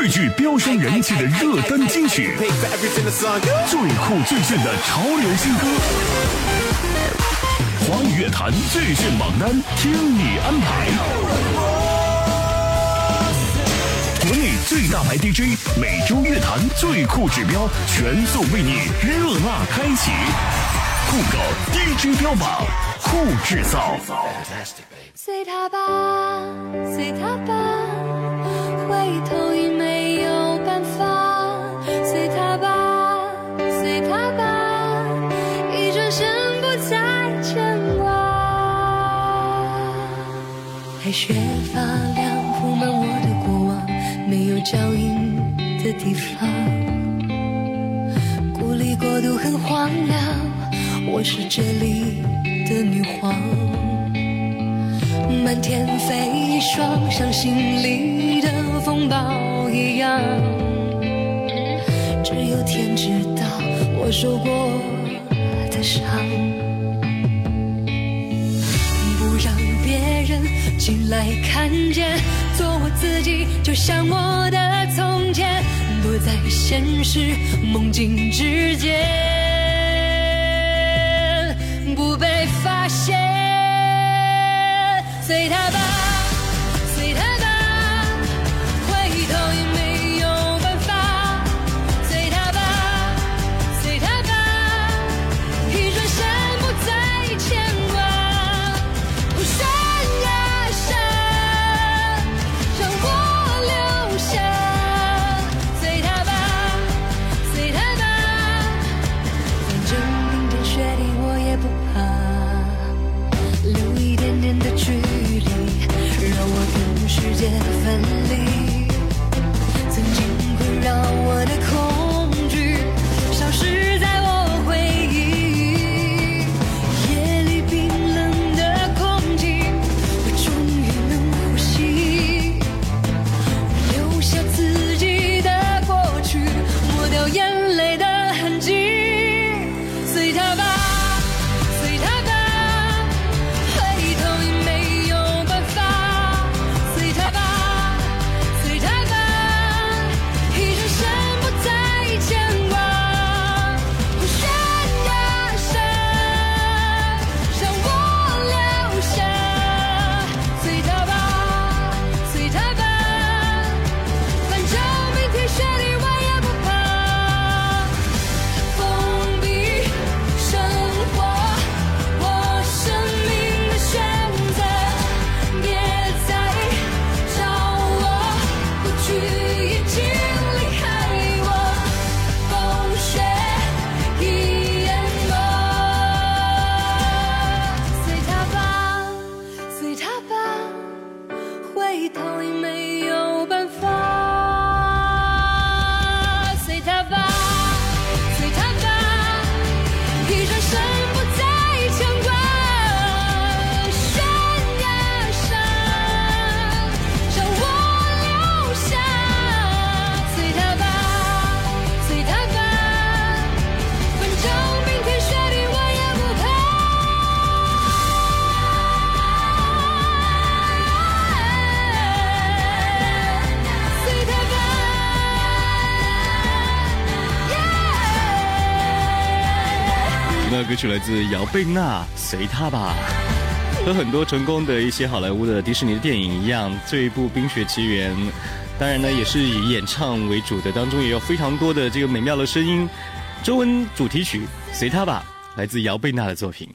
最具飙升人气的热单金曲，最酷最炫的潮流新歌，华语乐坛最炫榜单，听你安排。国内最大牌 DJ，每周乐坛最酷指标，全速为你热辣开启。酷狗 DJ 标榜，酷制造。随他吧，随他吧，回头已没有办法。随他吧，随他吧，一转身不再牵挂。白雪发亮，铺满我的过往，没有脚印的地方。孤立国度很荒凉。我是这里的女皇，满天飞霜，伤心里拥抱一样。只有天知道我受过的伤。不让别人进来看见，做我自己，就像我的从前，躲在现实梦境之间。不被发现，随他吧。歌自姚贝娜，随他吧。和很多成功的一些好莱坞的迪士尼的电影一样，这一部《冰雪奇缘》，当然呢也是以演唱为主的，当中也有非常多的这个美妙的声音。中文主题曲《随他吧》来自姚贝娜的作品。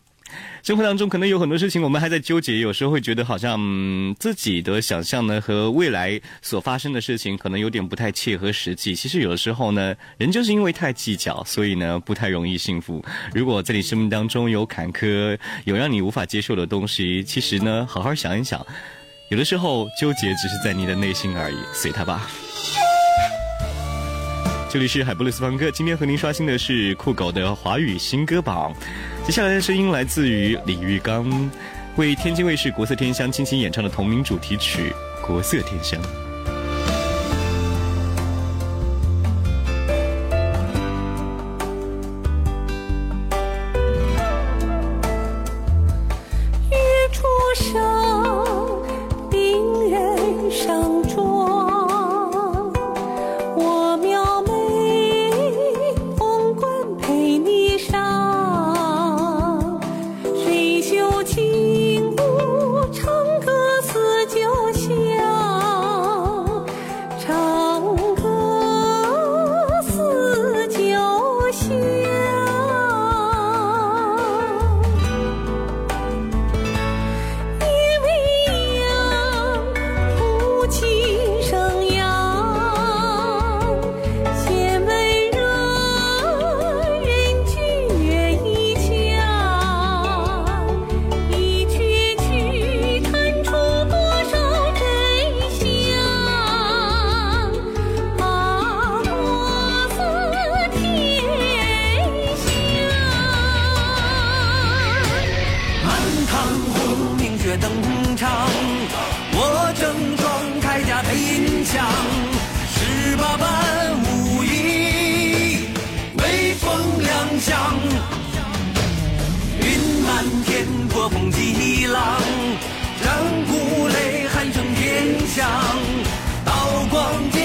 生活当中可能有很多事情，我们还在纠结，有时候会觉得好像自己的想象呢和未来所发生的事情可能有点不太切合实际。其实有的时候呢，人就是因为太计较，所以呢不太容易幸福。如果在你生命当中有坎坷，有让你无法接受的东西，其实呢好好想一想，有的时候纠结只是在你的内心而已，随他吧。这里是海布勒斯方哥，今天和您刷新的是酷狗的华语新歌榜。接下来的声音来自于李玉刚，为天津卫视《国色天香》倾情演唱的同名主题曲《国色天香》。登场，我整装铠甲配银枪，十八般武艺威风亮相，云满天，波风激浪，战鼓擂喊声天响，刀光剑。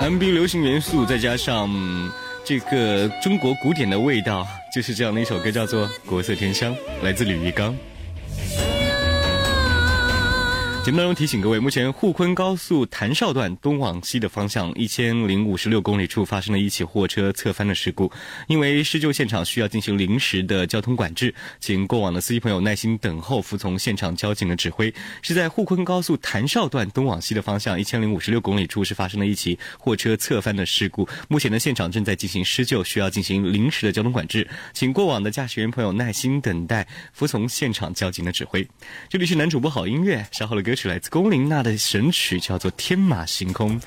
M B 流行元素，再加上这个中国古典的味道，就是这样的一首歌，叫做《国色天香》，来自吕玉刚。节目当中提醒各位，目前沪昆高速潭邵段东往西的方向一千零五十六公里处发生了一起货车侧翻的事故，因为施救现场需要进行临时的交通管制，请过往的司机朋友耐心等候，服从现场交警的指挥。是在沪昆高速潭邵段东往西的方向一千零五十六公里处是发生了一起货车侧翻的事故，目前呢现场正在进行施救，需要进行临时的交通管制，请过往的驾驶员朋友耐心等待，服从现场交警的指挥。这里是男主播好音乐，稍后的歌是来自龚琳娜的神曲，叫做《天马行空》。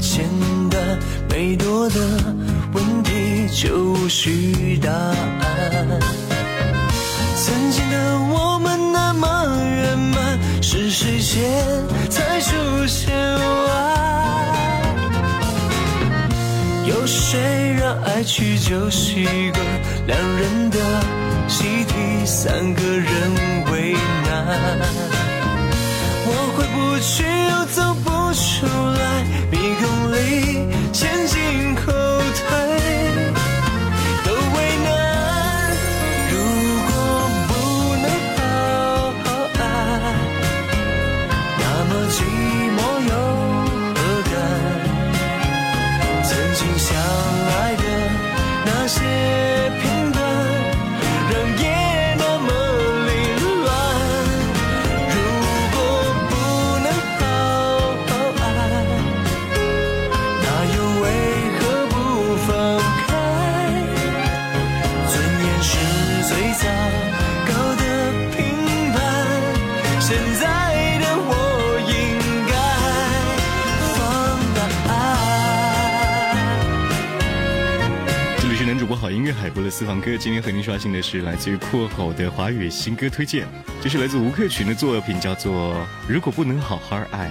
简单，没多的问题就无需答案。曾经的我们那么圆满，是谁先才出现爱？有谁让爱去就习惯？两人的习题，三个人为难。我回不去，又走不出来，你的私房歌，今天和您刷新的是来自于酷口的华语新歌推荐，这是来自吴克群的作品，叫做《如果不能好好爱》。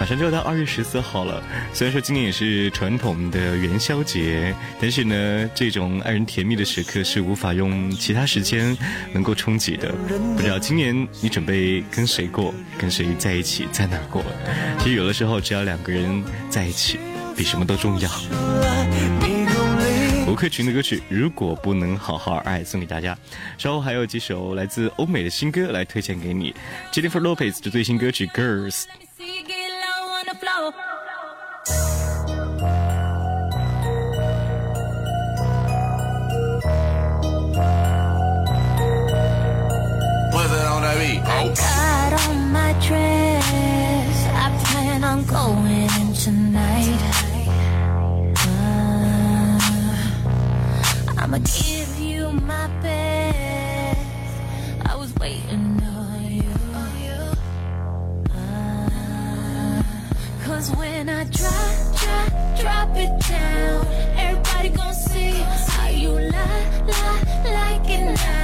马上就要到二月十四号了，虽然说今年也是传统的元宵节，但是呢，这种爱人甜蜜的时刻是无法用其他时间能够冲击的。不知道今年你准备跟谁过，跟谁在一起，在哪过？其实有的时候，只要两个人在一起，比什么都重要。迷宫里吴克群的歌曲《如果不能好好爱》送给大家，稍后还有几首来自欧美的新歌来推荐给你。Jennifer Lopez 的最新歌曲《Girls》。Dress. I plan on going in tonight. I'ma give you my best. I was waiting on you. Uh, Cause when I drop, drop, drop it down, everybody gon' see how you lie, lie, like it now.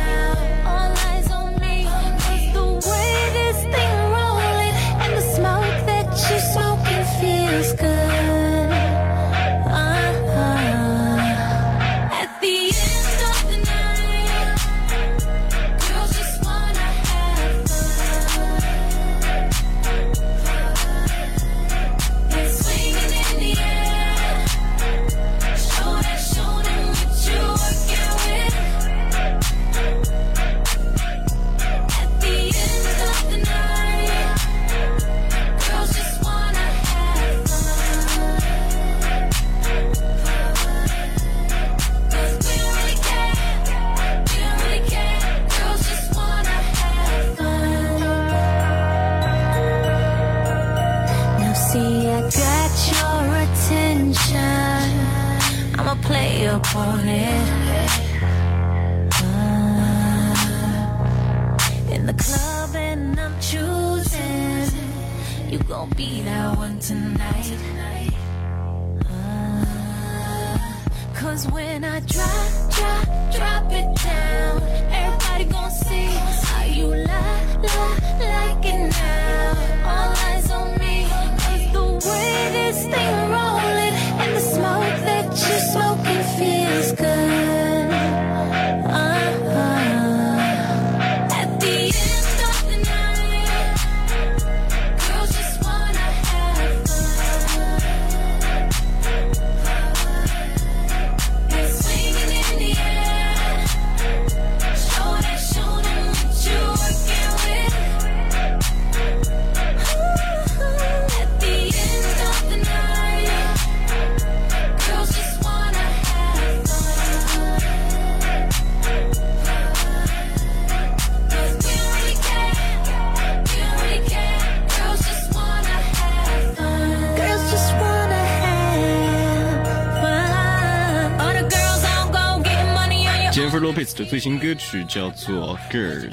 最新歌曲叫做《Girls》。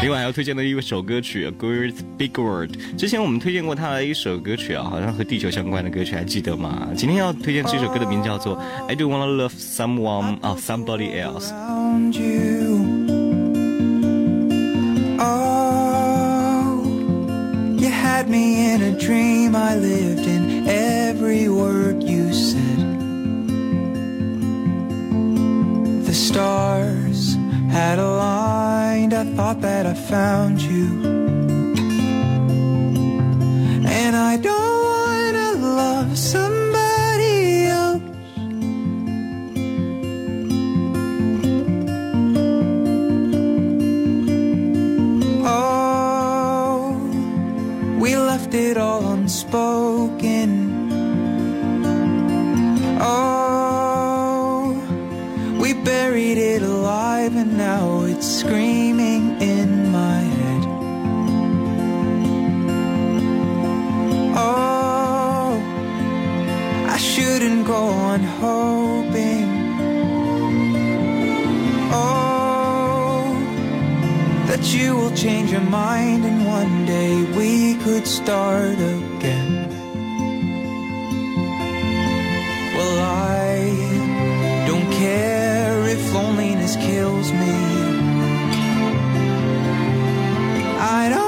另外还要推荐的一首歌曲《Great Big World》，之前我们推荐过他的一首歌曲啊，好像和地球相关的歌曲，还记得吗？今天要推荐这首歌的名字叫做《I Do Wanna Love Someone》啊，Somebody Else。had me in a dream. I lived in every word you said. Stars had aligned. I thought that I found you. And I don't wanna love somebody alive and now it's screaming in my head. Oh, I shouldn't go on hoping. Oh, that you will change your mind and one day we could start again. Me. I don't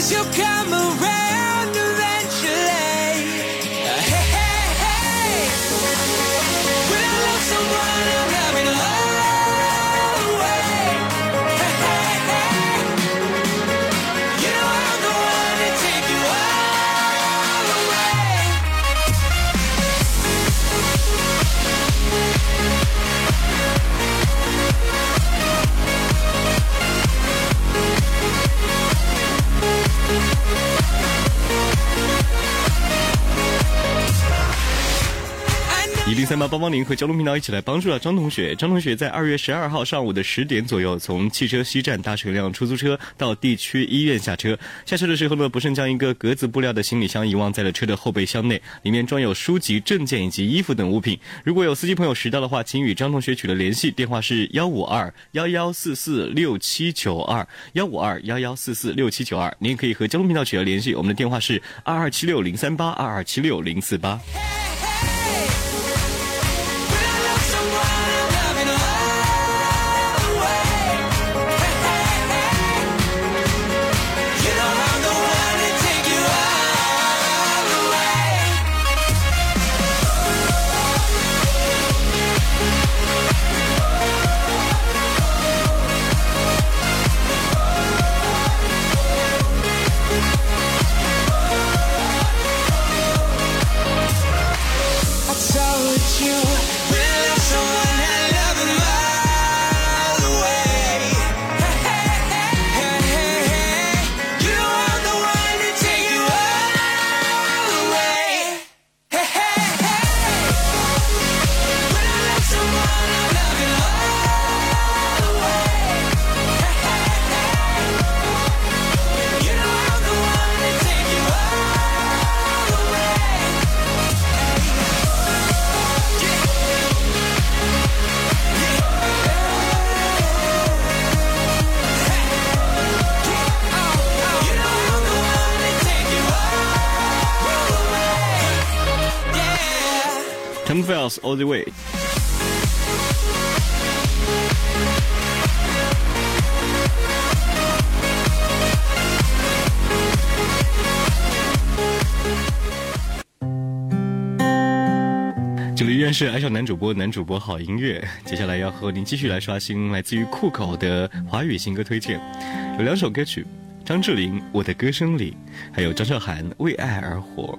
Cause you'll come around 一零三八八八零和交通频道一起来帮助了张同学。张同学在二月十二号上午的十点左右，从汽车西站搭乘一辆出租车到地区医院下车。下车的时候呢，不慎将一个格子布料的行李箱遗忘在了车的后备箱内，里面装有书籍、证件以及衣服等物品。如果有司机朋友拾到的话，请与张同学取得联系，电话是幺五二幺幺四四六七九二幺五二幺幺四四六七九二。您也可以和交通频道取得联系，我们的电话是二二七六零三八二二七六零四八。all the way 这里依然是爱上男主播，男主播好音乐，接下来要和您继续来刷新来自于酷狗的华语新歌推荐，有两首歌曲张智霖我的歌声里，还有张韶涵为爱而活。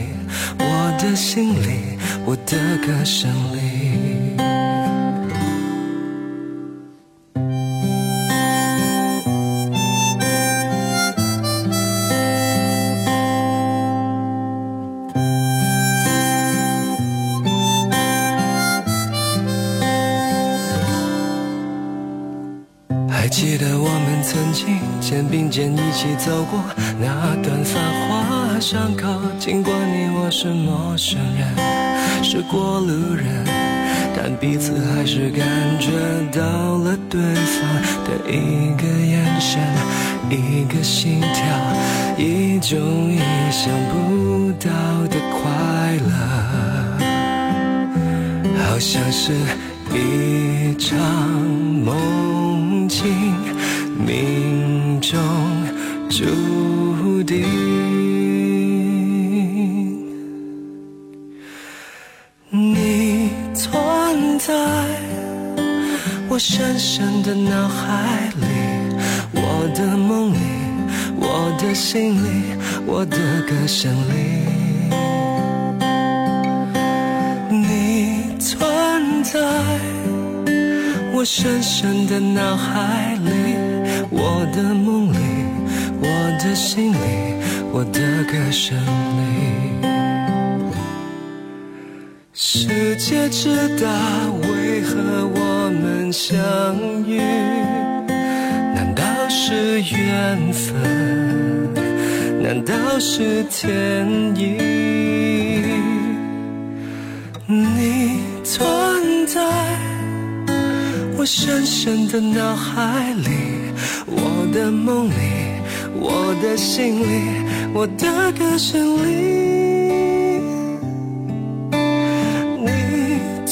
我的心里，我的歌声里。还记得我们曾经肩并肩一起走过那段繁华巷口，人，是过路人，但彼此还是感觉到了对方的一个眼神，一个心跳，一种意想不到的快乐。好像是一场梦境，命中注定深深的脑海里，我的梦里，我的心里，我的歌声里。你存在我深深的脑海里，我的梦里，我的心里，我的歌声里。世界之大，为何我们相遇？难道是缘分？难道是天意？你存在我深深的脑海里，我的梦里，我的心里，我的歌声里。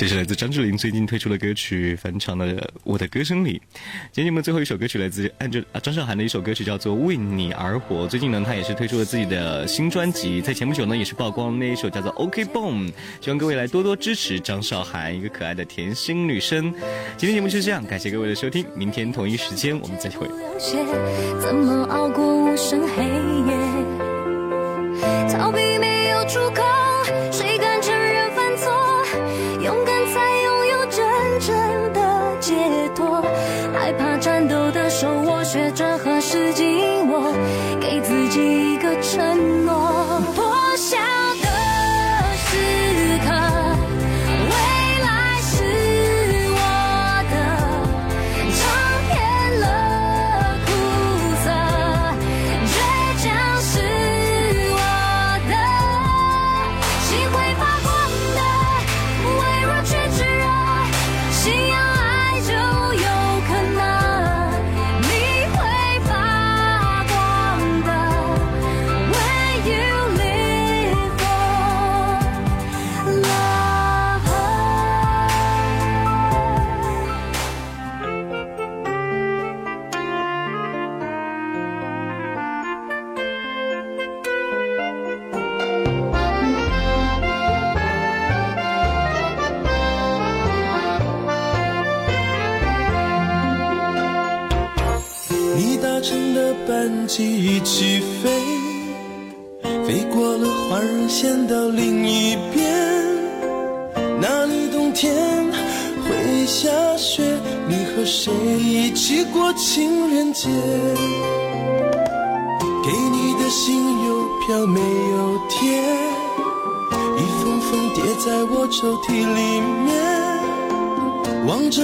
这是来自张智霖最近推出的歌曲翻唱的《我的歌声里》。今天节目最后一首歌曲来自按照啊张韶涵的一首歌曲叫做《为你而活》。最近呢，她也是推出了自己的新专辑，在前不久呢也是曝光那一首叫做《OK Boom》。希望各位来多多支持张韶涵，一个可爱的甜心女生。今天节目就是这样，感谢各位的收听，明天同一时间我们再会。怎么熬过无声黑夜？逃避没有出口，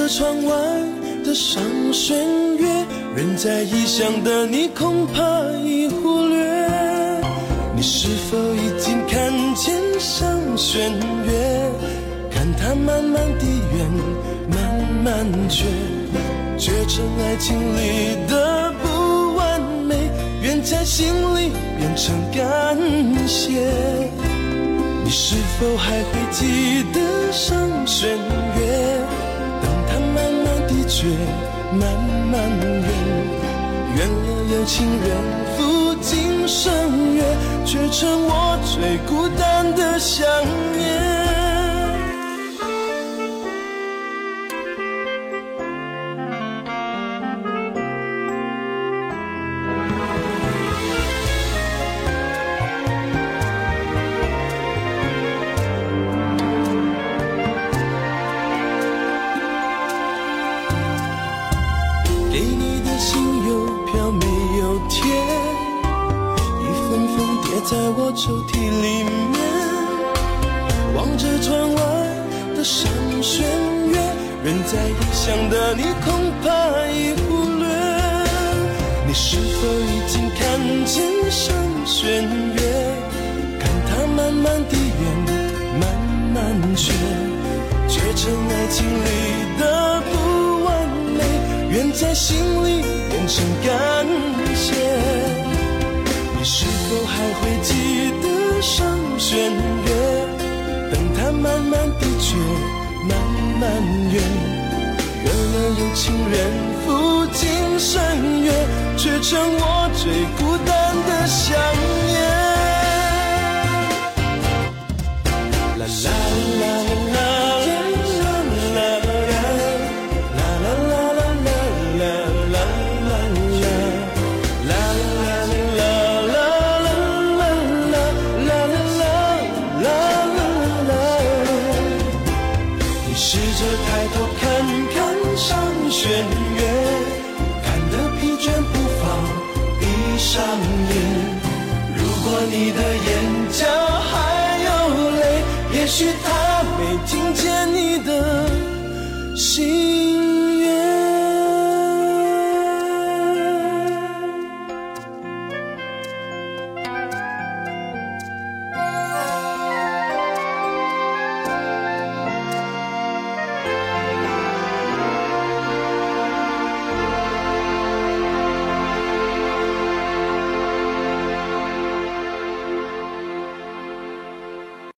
窗外的上弦月，人在异乡的你恐怕已忽略，你是否已经看见上弦月？看它慢慢地圆，慢慢缺，缺成爱情里的不完美，愿在心里变成感谢。你是否还会记得上弦月？却慢慢远，远了有情人赴今生约，却成我最孤单的想念。给你的信邮票没有贴，一封封叠在我抽屉里面。望着窗外的上弦月，人在异乡的你恐怕已忽略。你是否已经看见上弦月？看它慢慢地圆，慢慢缺，缺成爱情里的不，愿在心里变成感谢。你是否还会记得上弦月？等它慢慢地缺，慢慢圆，圆了有情人赴今生约，却成我最孤单的想念。